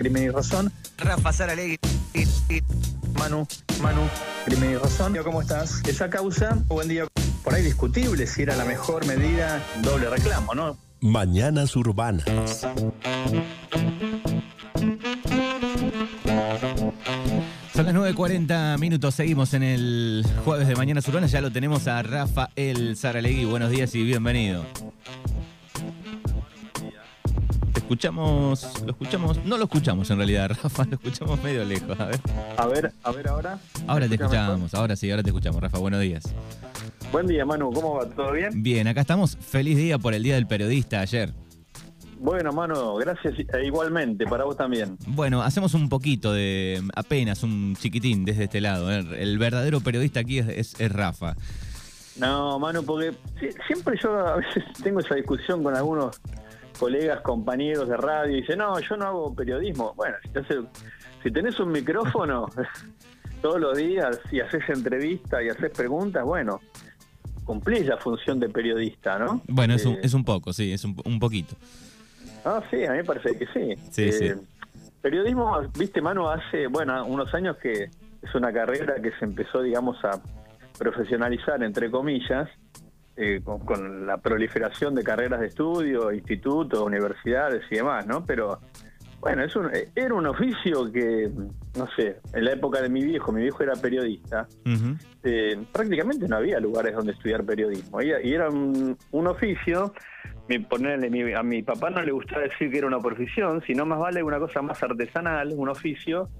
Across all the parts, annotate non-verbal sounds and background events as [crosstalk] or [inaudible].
Crimen y Razón. Rafa Saralegui. Manu, Manu, Crimen y Razón. ¿Cómo estás? Esa causa, buen día, por ahí discutible si era la mejor medida, doble reclamo, ¿no? Mañanas Urbanas. Son las 9.40 minutos, seguimos en el jueves de Mañanas Urbanas, ya lo tenemos a Rafael Saralegui. Buenos días y bienvenido. Escuchamos, lo escuchamos, no lo escuchamos en realidad, [laughs] Rafa, lo escuchamos medio lejos, a ver. A ver, a ver ahora. Ahora te escuchamos, ahora sí, ahora te escuchamos, Rafa, buenos días. Buen día, Manu, ¿cómo va? ¿Todo bien? Bien, acá estamos, feliz día por el Día del Periodista ayer. Bueno, Manu, gracias e igualmente, para vos también. Bueno, hacemos un poquito de, apenas un chiquitín desde este lado. ¿eh? El verdadero periodista aquí es, es- es Rafa. No, Manu, porque si- siempre yo a veces [laughs] tengo esa discusión con algunos colegas, compañeros de radio, y dicen, no, yo no hago periodismo. Bueno, hace- si tenés un micrófono [laughs] todos los días y haces entrevistas y haces preguntas, bueno, cumplís la función de periodista, ¿no? Bueno, es un, Eh, es un poco, sí, es un, un poquito. Ah, sí, a mí me parece que sí. Sí, sí. Periodismo, viste, Manu, hace, bueno, unos años que es una carrera que se empezó, digamos, a profesionalizar, entre comillas, eh, con, con la proliferación de carreras de estudio, institutos, universidades y demás, ¿no? Pero, bueno, es un, era un oficio que, no sé, en la época de mi viejo, mi viejo era periodista, eh, prácticamente no había lugares donde estudiar periodismo. Y, y era un, un oficio, mi, ponerle, mi- a mi papá no le gustaba decir que era una profesión, sino más vale una cosa más artesanal, un oficio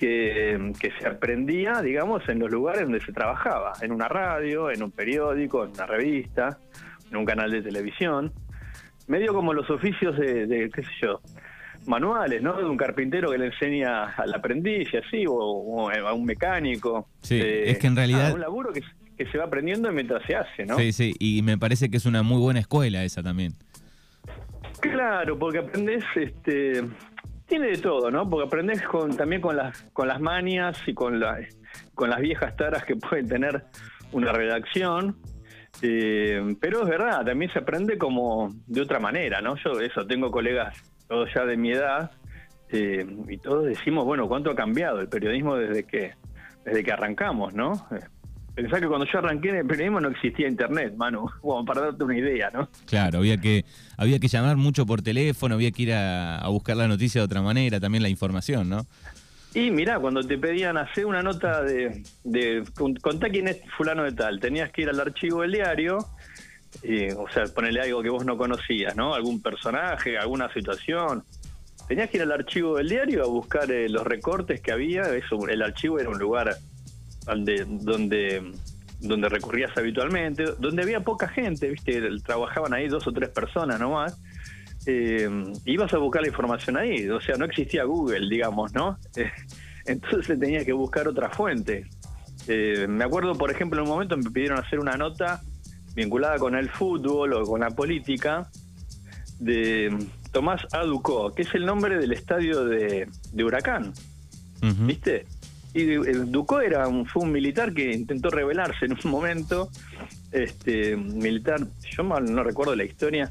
que, que se aprendía, digamos, en los lugares donde se trabajaba, en una radio, en un periódico, en una revista, en un canal de televisión. Medio como los oficios de, de, qué sé yo, manuales, ¿no? De un carpintero que le enseña al aprendiz y así, o, o a un mecánico. Sí, Eh, es que en realidad- un laburo que, que se va aprendiendo mientras se hace, ¿no? Sí, sí, y me parece que es una muy buena escuela esa también. Claro, porque aprendes, este, tiene de todo, ¿no? Porque aprendes con, también con las, con las manias y con, la, con las viejas taras que [laughs] puede tener una redacción. Eh, pero es verdad, también se aprende como de otra manera, ¿no? Yo eso, tengo colegas todos ya de mi edad eh, y todos decimos, bueno, ¿cuánto ha cambiado el periodismo desde que, desde que arrancamos, ¿no? Pensá que cuando yo arranqué en el periodismo no existía internet, Manu, [laughs] como para darte una idea, ¿no? Claro, había que, había que llamar mucho por teléfono, había que ir a, a buscar la noticia de otra manera, también la información, ¿no? Y mirá, cuando te pedían hacer una nota de, de con- contá quién es fulano de tal, tenías que ir al archivo del diario, o sea, ponerle algo que vos no conocías, ¿no? Algún personaje, alguna situación. Tenías que ir al archivo del diario a buscar eh, los recortes que había. Eso, el archivo era un lugar donde, donde, donde recurrías habitualmente, donde había poca gente, ¿viste? Trabajaban ahí dos o tres personas nomás. Eh, ibas a buscar la información ahí, o sea, no existía Google, digamos, ¿no? [laughs] Entonces tenía que buscar otra fuente. Eh, me acuerdo, por ejemplo, en un momento me pidieron hacer una nota vinculada con el fútbol o con la política de Tomás Aducó, que es el nombre del estadio de, de Huracán. ¿viste? Y Ducó era un, fue un militar que intentó rebelarse en un momento, este militar, yo mal no recuerdo la historia,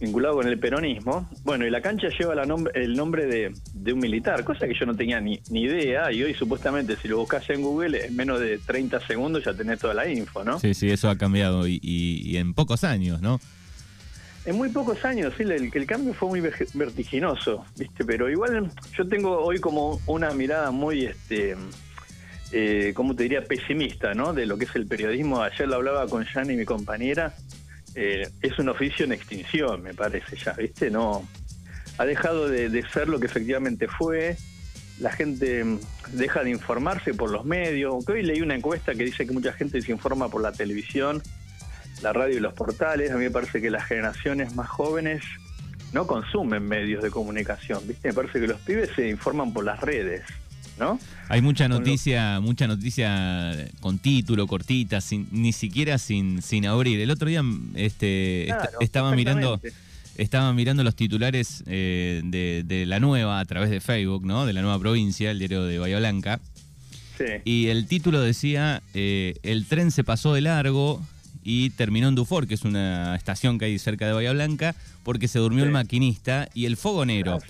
vinculado con el peronismo. Bueno, y la cancha lleva la nombre- el nombre de, de un militar, cosa que yo no tenía ni, ni idea, y hoy supuestamente si lo buscas en Google, en menos de 30 segundos ya tenés toda la info, ¿no? Sí, sí, eso ha cambiado y, y- y en pocos años, ¿no? En muy pocos años, sí, el, el cambio fue muy vertiginoso, ¿viste? Pero igual yo tengo hoy como una mirada muy, este, eh, ¿cómo te diría? Pesimista, ¿no? De lo que es el periodismo. Ayer lo hablaba con Yanni, mi compañera. eh, es un oficio en extinción, me parece ya, ¿viste? No, ha dejado de, ser lo que efectivamente fue. La gente mm, deja de informarse por los medios. Aunque hoy leí una encuesta que dice que mucha gente se informa por la televisión la radio y los portales. A mí me parece que las generaciones más jóvenes no consumen medios de comunicación, ¿viste? Me parece que los pibes se informan por las redes, ¿no? Hay mucha noticia, mucha noticia con título, cortita, sin, ni siquiera sin, sin abrir. El otro día este, est- Claro, estaba mirando estaba mirando los titulares eh, de, de la nueva a través de Facebook, ¿no? De la nueva provincia, el diario de Bahía Blanca. Sí. Y el título decía, eh, el tren se pasó de largo y terminó en Dufour, que es una estación que hay cerca de Bahía Blanca, porque se durmió Sí. el maquinista y el fogonero. Ah.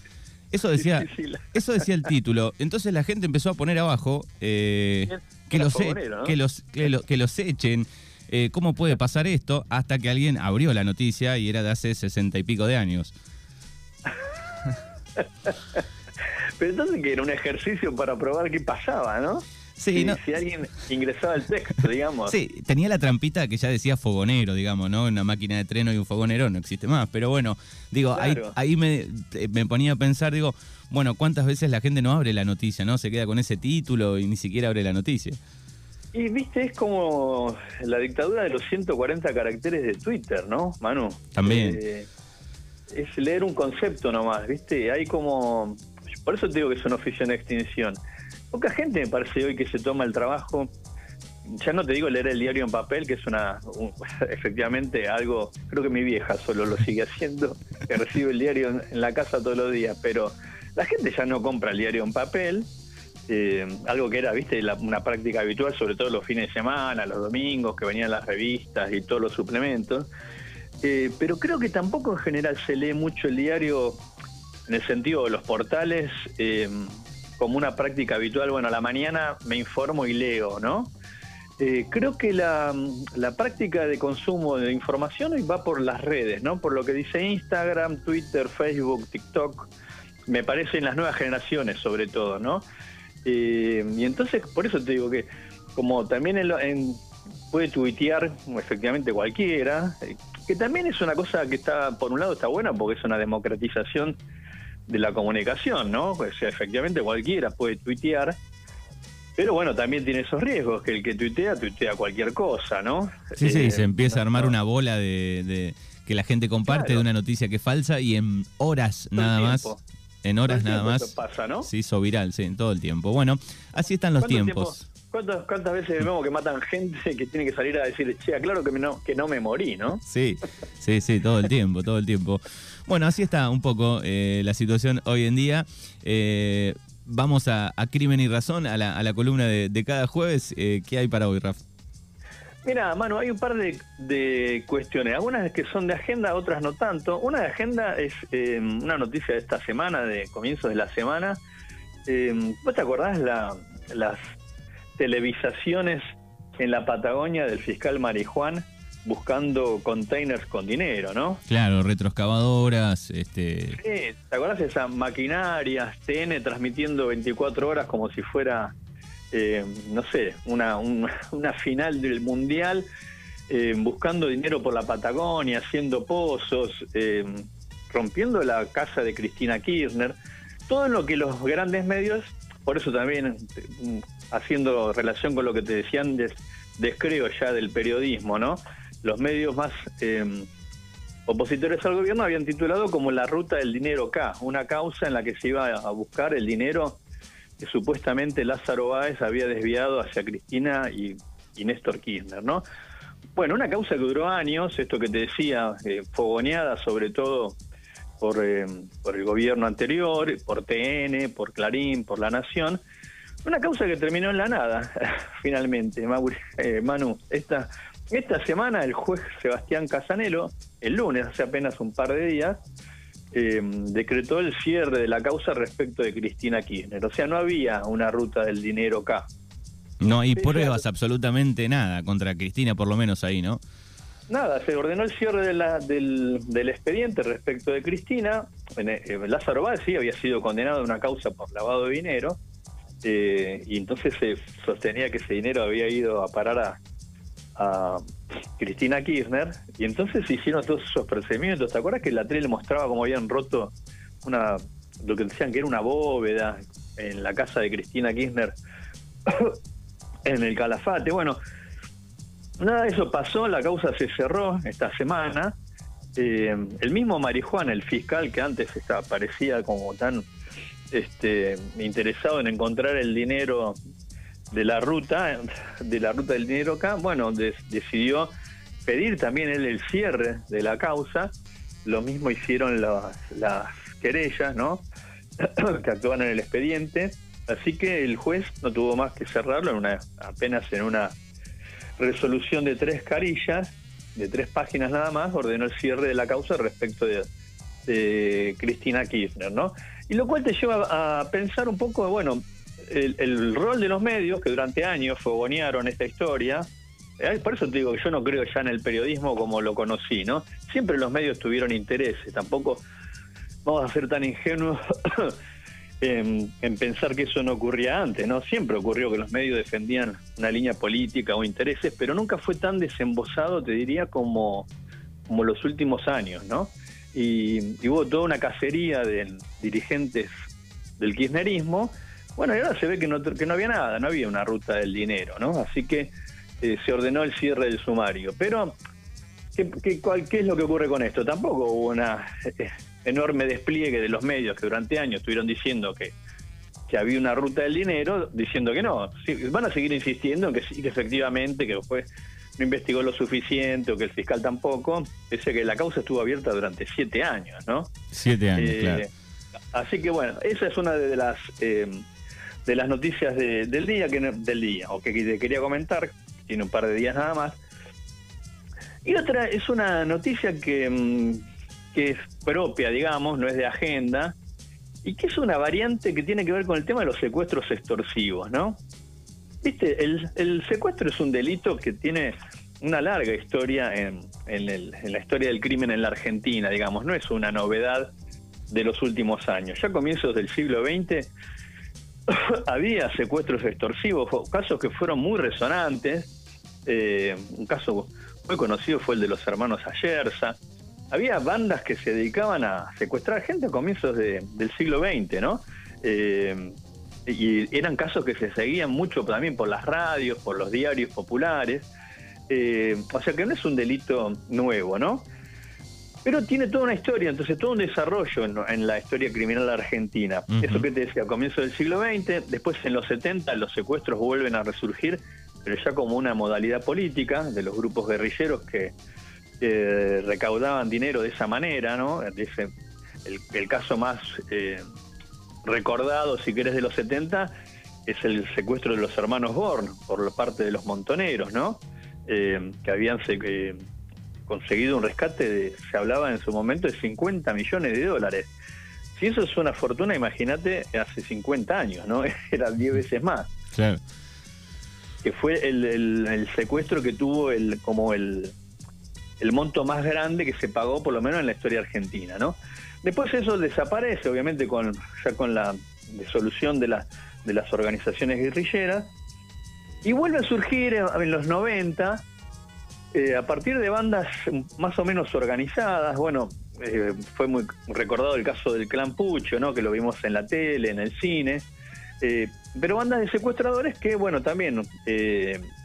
Eso decía, [laughs] eso decía el título. Entonces la gente empezó a poner abajo eh, que, Era los, e- que, los, que, lo- que los echen. Eh, ¿Cómo puede pasar esto? Hasta que alguien abrió la noticia y era de hace sesenta y pico de años. [laughs] Pero entonces que era un ejercicio para probar qué pasaba, ¿no? Sí, si, no- si alguien ingresaba el texto, digamos. Sí, tenía la trampita que ya decía fogonero, digamos, ¿no? Una máquina de treno y un fogonero no existe más. Pero bueno, digo, ahí, ahí me, me ponía a pensar, digo, bueno, ¿cuántas veces la gente no abre la noticia, no? Se queda con ese título y ni siquiera abre la noticia. Y viste, es como la dictadura de los 140 caracteres de Twitter, ¿no, Manu? También. Eh, es leer un concepto nomás, ¿viste? Hay como... Por eso te digo que es un oficio en extinción. Poca gente me parece hoy que se toma el trabajo, ya no te digo leer el diario en papel, que es una un- [laughs] efectivamente algo, creo que mi vieja solo lo sigue haciendo, que recibe el diario en, en la casa todos los días, pero la gente ya no compra el diario en papel, eh, algo que era, viste, la- una práctica habitual, sobre todo los fines de semana, los domingos, que venían las revistas y todos los suplementos. Eh, pero creo que tampoco en general se lee mucho el diario en el sentido de los portales eh, como una práctica habitual. Bueno, a la mañana me informo y leo, ¿no? Eh, creo que la, la práctica de consumo de información hoy va por las redes, ¿no? Por lo que dice Instagram, Twitter, Facebook, TikTok, me parece en las nuevas generaciones sobre todo, ¿no? Eh, y entonces, por eso te digo que como también en, en- puede tuitear efectivamente cualquiera, eh, que también es una cosa que está, por un lado está buena porque es una democratización de la comunicación, ¿no? O sea, efectivamente cualquiera puede tuitear, pero bueno, también tiene esos riesgos, que el que tuitea, tuitea cualquier cosa, ¿no? Sí, sí, Eh, se empieza a armar una bola de, de que la gente comparte Claro. de una noticia que es falsa y en horas Todo nada más, en horas Todo el nada más, pasa, ¿no? se hizo viral, sí, todo el tiempo. Bueno, así están los ¿Cuánto tiempos. tiempo- ¿Cuántas, ¿Cuántas veces vemos que matan gente que tiene que salir a decir, che, claro que, no, que no me morí, ¿no? Sí, sí, sí, todo el tiempo, todo el tiempo. Bueno, así está un poco eh, la situación hoy en día. Eh, vamos a, a Crimen y Razón, a la, a la columna de, de cada jueves. Eh, ¿Qué hay para hoy, Rafa? Mira, mano, hay un par de, de cuestiones, algunas que son de agenda, otras no tanto. Una de agenda es eh, una noticia de esta semana, de comienzos de la semana. Eh, ¿Vos te acordás la, las televisaciones en la Patagonia del fiscal Marijuán buscando containers con dinero, no? Claro, retroexcavadoras, este, Sí, ¿te acordás de esa maquinaria, TN transmitiendo 24 horas como si fuera, eh, no sé, una, un- [laughs] una final del Mundial, eh, buscando dinero por la Patagonia, haciendo pozos, eh, rompiendo la casa de Cristina Kirchner? Todo lo que los grandes medios, por eso también haciendo relación con lo que te decían antes, descreo ya del periodismo, ¿no? Los medios más... eh, opositores al gobierno habían titulado como la ruta del dinero K, una causa en la que se iba a buscar el dinero que supuestamente Lázaro Báez había desviado hacia Cristina y, y Néstor Kirchner, ¿no? Bueno, una causa que duró años, esto que te decía, eh, fogoneada sobre todo por, eh, por el gobierno anterior, por TN, por Clarín, por La Nación, una causa que terminó en la nada, [laughs] finalmente, Mauri- eh, Manu. Esta, esta semana el juez Sebastián Casanelo, el lunes, hace apenas un par de días, eh, decretó el cierre de la causa respecto de Cristina Kirchner. O sea, no había una ruta del dinero acá. no hay pruebas absolutamente nada contra Cristina, por lo menos ahí, ¿no? Nada, se ordenó el cierre de la- del, del expediente respecto de Cristina. En, eh, Lázaro Báez sí había sido condenado a una causa por lavado de dinero eh, y entonces se sostenía que ese dinero había ido a parar a, a Cristina Kirchner y entonces se hicieron todos esos procedimientos. ¿Te acuerdas que la tele mostraba cómo habían roto una lo que decían que era una bóveda en la casa de Cristina Kirchner [coughs] en el Calafate? Bueno, Nada eso pasó, la causa se cerró esta semana. Eh, el mismo Marijuán, el fiscal que antes estaba, parecía como tan este, interesado en encontrar el dinero de la ruta, de la ruta del dinero acá, bueno, decidió pedir también él el cierre de la causa. Lo mismo hicieron las, las querellas, ¿no? [clears throat] que actúan en el expediente. Así que el juez no tuvo más que cerrarlo en una, apenas en una resolución de tres carillas, de tres páginas nada más, ordenó el cierre de la causa respecto de, Cristina Kirchner, ¿no? Y lo cual te lleva a pensar un poco, bueno, el, rol de los medios que durante años fogonearon esta historia. Por eso te digo que yo no creo ya en el periodismo como lo conocí, ¿no? Siempre los medios tuvieron intereses, tampoco vamos a ser tan ingenuos en, pensar que eso no ocurría antes, ¿no? Siempre ocurrió que los medios defendían una línea política o intereses, pero nunca fue tan desembosado, te diría, como, como los últimos años, ¿no? Y, y hubo toda una cacería de dirigentes del kirchnerismo bueno, y ahora se ve que no, que no había nada, no había una ruta del dinero, ¿no? Así que eh, se ordenó el cierre del sumario. Pero, ¿qué, qué, ¿qué, es lo que ocurre con esto? Tampoco hubo una eh, enorme despliegue de los medios que durante años estuvieron diciendo que, que había una ruta del dinero, diciendo que no. van a seguir insistiendo en que sí, que efectivamente, que después no investigó lo suficiente o que el fiscal tampoco, pese a que la causa estuvo abierta durante siete años, ¿no? Siete años, eh, claro. Así que bueno, esa es una de las de las noticias del día, que del día, o que quería comentar, tiene un par de días nada más. Y otra es una noticia que, mm, que es propia, digamos, no es de agenda, y que es una variante que tiene que ver con el tema de los secuestros extorsivos, ¿no? Viste, el, secuestro es un delito que tiene una larga historia en, la historia del crimen en la Argentina, digamos, no es una novedad de los últimos años. Ya a comienzos del siglo XX [coughs] había secuestros extorsivos, casos que fueron muy resonantes. Eh, un caso muy conocido fue el de los hermanos Ayerza. Había bandas que se dedicaban a secuestrar gente a comienzos del siglo XX, ¿no? Eh, y eran casos que se seguían mucho también por las radios, por los diarios populares. Eh, o sea que no es un delito nuevo, ¿no? Pero tiene toda una historia, entonces todo un desarrollo en, la historia criminal argentina. Eso que te decía, a comienzos del siglo XX, después en los 70 los secuestros vuelven a resurgir, pero ya como una modalidad política de los grupos guerrilleros que recaudaban dinero de esa manera, ¿no? el, caso más eh, recordado, si querés, de los 70 es el secuestro de los hermanos Born por parte de los montoneros, ¿no? Eh, que habían... Eh, conseguido un rescate, de, se hablaba en su momento de 50 millones de dólares. Si eso es una fortuna, imagínate hace 50 años, ¿no? [laughs] Era 10 veces más. Claro. Que fue el, secuestro que tuvo el como el, el monto más grande que se pagó, por lo menos en la historia argentina, ¿no? Después eso desaparece, obviamente, con ya con la disolución de, la, de las organizaciones guerrilleras, y vuelve a surgir en los 90 eh, a partir de bandas más o menos organizadas, bueno, eh, fue muy recordado el caso del Clan Pucho, ¿no? que lo vimos en la tele, en el cine, eh, pero bandas de secuestradores que, bueno, también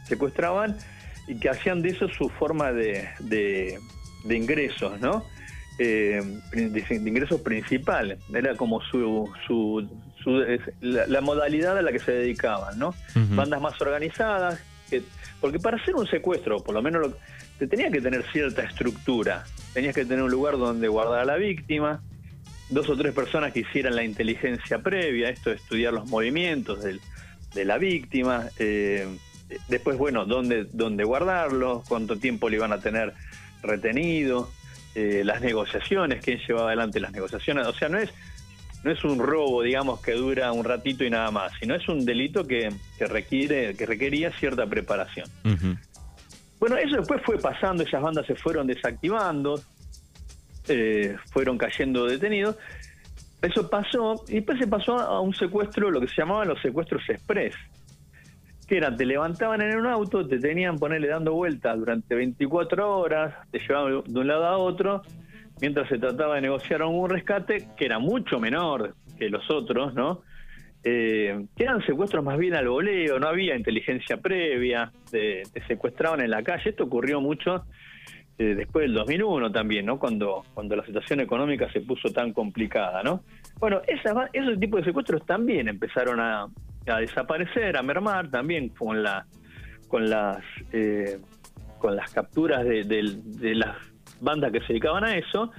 secuestraban y que hacían de eso su forma de, de, ingresos, ¿no? de, ingresos principal, era como su, su, la, modalidad a la que se dedicaban, ¿no? Bandas más organizadas, que porque para hacer un secuestro, por lo menos te tenía que tener cierta estructura. Tenías que tener un lugar donde guardar a la víctima, dos o tres personas que hicieran la inteligencia previa, esto de estudiar los movimientos de la víctima. Eh, después, bueno, dónde, dónde guardarlo, cuánto tiempo le iban a tener retenido, eh, las negociaciones, quién llevaba adelante las negociaciones. O sea, no es no es un robo, digamos, que dura un ratito y nada más, sino es un delito que, requiere, que requería cierta preparación. Bueno, eso después fue pasando, esas bandas se fueron desactivando, eh, fueron cayendo detenidos. Eso pasó, y después se pasó a un secuestro, lo que se llamaban los secuestros express, eran, te levantaban en un auto, te tenían ponerle dando vueltas durante 24 horas, te llevaban de un lado a otro, mientras se trataba de negociar un rescate que era mucho menor que los otros, ¿no? Eh, que eran secuestros más bien al voleo, no había inteligencia previa, te, secuestraban en la calle. Esto ocurrió mucho eh, después del 2001 también, ¿no? Cuando, cuando la situación económica se puso tan complicada, ¿no? Bueno, esa, esos tipos de secuestros también empezaron a, desaparecer, a mermar, también con la con las eh, con las capturas de, de las bandas que se dedicaban a eso.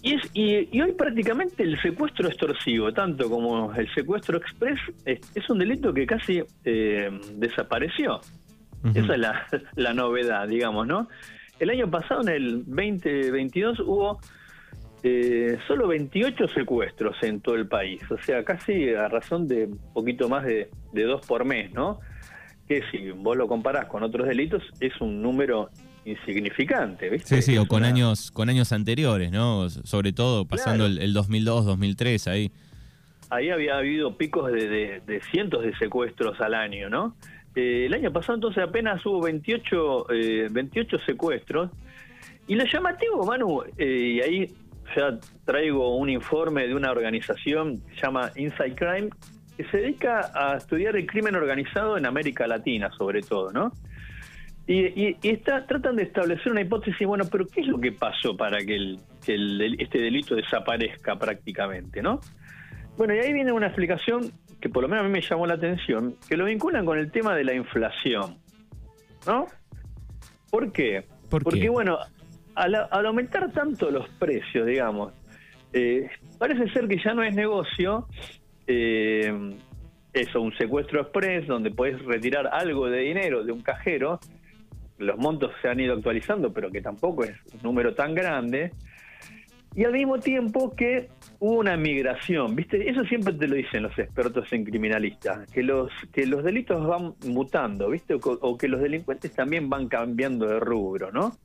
Y, es, y, hoy prácticamente el secuestro extorsivo, tanto como el secuestro express, es, un delito que casi eh, desapareció. Esa es la, [laughs] la, novedad, digamos, ¿no? El año pasado, en el 2022, hubo eh, solo 28 secuestros en todo el país, o sea, casi a razón de un poquito más de, de dos por mes, ¿no? Que si vos lo comparás con otros delitos, es un número insignificante, ¿viste? Sí, sí, Es o con una- años con años anteriores, ¿no? Sobre todo pasando Claro. el, el 2002, 2003 ahí. Ahí había habido picos de, de- de cientos de secuestros al año, ¿no? Eh, el año pasado entonces apenas hubo 28, eh, 28 secuestros. Y lo llamativo, Manu, eh, y ahí ya traigo un informe de una organización que se llama Inside Crime, que se dedica a estudiar el crimen organizado en América Latina, sobre todo, ¿no? Y, y- y está, tratan de establecer una hipótesis, bueno, pero ¿qué es lo que pasó para que, el- que el del- este delito desaparezca prácticamente, ¿no? Bueno, y ahí viene una explicación que por lo menos a mí me llamó la atención, que lo vinculan con el tema de la inflación, ¿no? ¿Por qué? ¿Por Porque, qué? bueno, al, aumentar tanto los precios, digamos, eh, parece ser que ya no es negocio eh, eso, un secuestro express donde puedes retirar algo de dinero de un cajero, los montos se han ido actualizando, pero que tampoco es un número tan grande, y al mismo tiempo que hubo una migración, ¿viste? Eso siempre te lo dicen los expertos en criminalistas, que los que los delitos van mutando, ¿viste? O, o que los delincuentes también van cambiando de rubro, ¿no?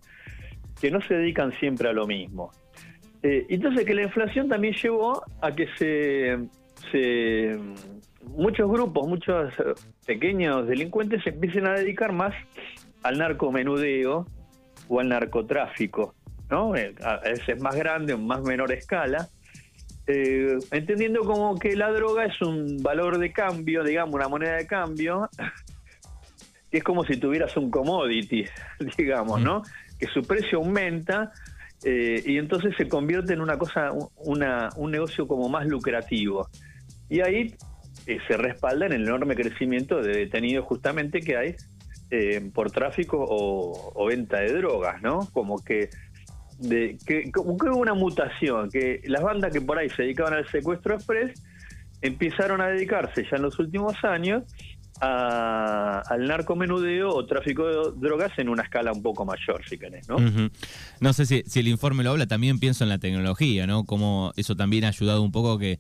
Que no se dedican siempre a lo mismo. Eh, entonces que la inflación también llevó a que se, muchos grupos, muchos eh, pequeños delincuentes se empiecen a dedicar más al narcomenudeo o al narcotráfico, ¿no? Eh, A veces más grande o más menor escala, entendiendo como que la droga es un valor de cambio, digamos, una moneda de cambio, [laughs] que es como si tuvieras un commodity, [laughs] digamos, ¿no? Que su precio aumenta eh, y entonces se convierte en una cosa, un- una, un negocio como más lucrativo. Y ahí eh, se respalda en el enorme crecimiento de detenidos justamente que hay eh, por tráfico o, o venta de drogas, ¿no? Como que, de, que, como que hubo una mutación, que las bandas que por ahí se dedicaban al secuestro express empezaron a dedicarse ya en los últimos años a- al narcomenudeo o tráfico de drogas en una escala un poco mayor, si querés, ¿no? No sé si, si el informe lo habla, también pienso en la tecnología, ¿no? Como eso también ha ayudado un poco a que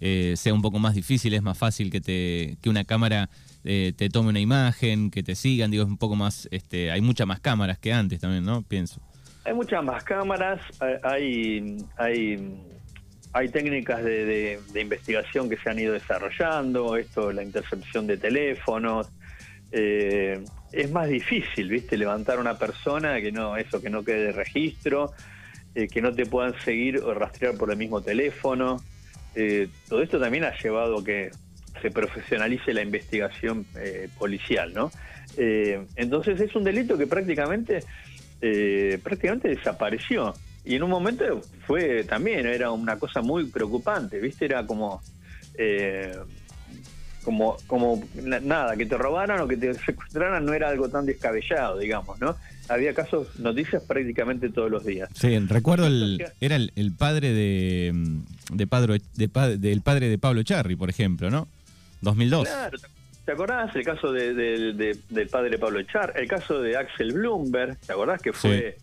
eh, sea un poco más difícil, es más fácil que te que una cámara eh, te tome una imagen, que te sigan, digo, es un poco más, este, hay muchas más cámaras que antes también, ¿no? Pienso. Hay muchas más cámaras, hay, hay, hay técnicas de, de- investigación que se han ido desarrollando, esto, la intercepción de teléfonos. eh, es más difícil, ¿viste? Levantar a una persona que no, eso, que no quede de registro, eh, que no te puedan seguir o rastrear por el mismo teléfono. Eh, todo esto también ha llevado a que se profesionalice la investigación eh, policial, ¿no? Entonces es un delito que prácticamente prácticamente desapareció. Y en un momento fue también, era una cosa muy preocupante, ¿viste? Era como, eh, como, como na- nada, que te robaran o que te secuestraran no era algo tan descabellado, digamos, ¿no? Había casos, noticias prácticamente todos los días. Sí, recuerdo el, era el, el padre de, mm, de, padre, de pa- del padre de Pablo Charri, por ejemplo, ¿no? 2002. Claro, ¿te- ¿te acordás? El caso de, de- de- del padre Pablo Echar, el caso de Axel Bloomberg, ¿te acordás que fue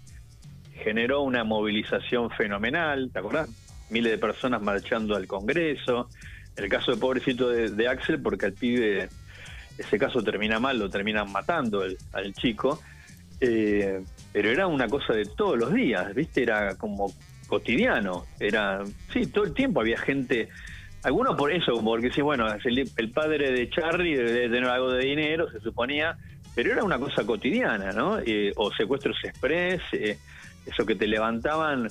generó una movilización fenomenal, ¿te acordás? Miles de personas marchando al Congreso. El caso de pobrecito de, Axel, porque al pibe ese caso termina mal, lo terminan matando al chico. Eh, pero era una cosa de todos los días, ¿viste? Era como cotidiano. Era, sí, todo el tiempo había gente. Algunos por eso, porque sí, bueno, el padre de Charlie debe tener algo de dinero, se suponía, pero era una cosa cotidiana, ¿no? Eh, o secuestros express, eh, eso que te levantaban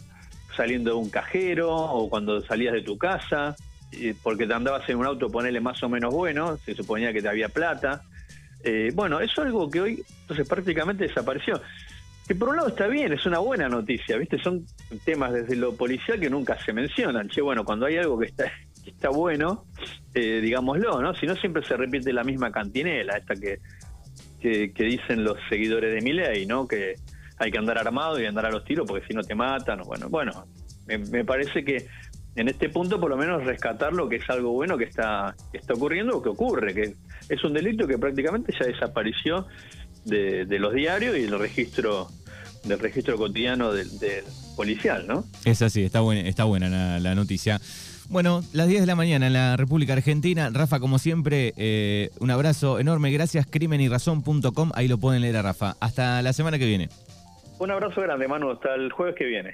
saliendo de un cajero o cuando salías de tu casa, eh, porque te andabas en un auto, ponele más o menos bueno, se suponía que te había plata. Eh, bueno, eso es algo que hoy entonces prácticamente desapareció. Que por un lado está bien, es una buena noticia, ¿viste? Son temas desde lo policial que nunca se mencionan. Che, bueno, cuando hay algo que está, que está bueno, eh, digámoslo, ¿no? Si no, siempre se repite la misma cantinela, esta que, que, que dicen los seguidores de Milei, ¿no? Que hay que andar armado y andar a los tiros porque si no te matan. Bueno, bueno, me, parece que en este punto por lo menos rescatar lo que es algo bueno que está, que está ocurriendo o que ocurre, que es un delito que prácticamente ya desapareció de, los diarios y del registro del registro cotidiano del, policial, ¿no? Es así, está buena, está buena la, la noticia. Bueno, las 10 de la mañana en la República Argentina. Rafa, como siempre, eh, un abrazo enorme. Gracias, crimenyrazón.com. Ahí lo pueden leer a Rafa. Hasta la semana que viene. Un abrazo grande, Manu. Hasta el jueves que viene.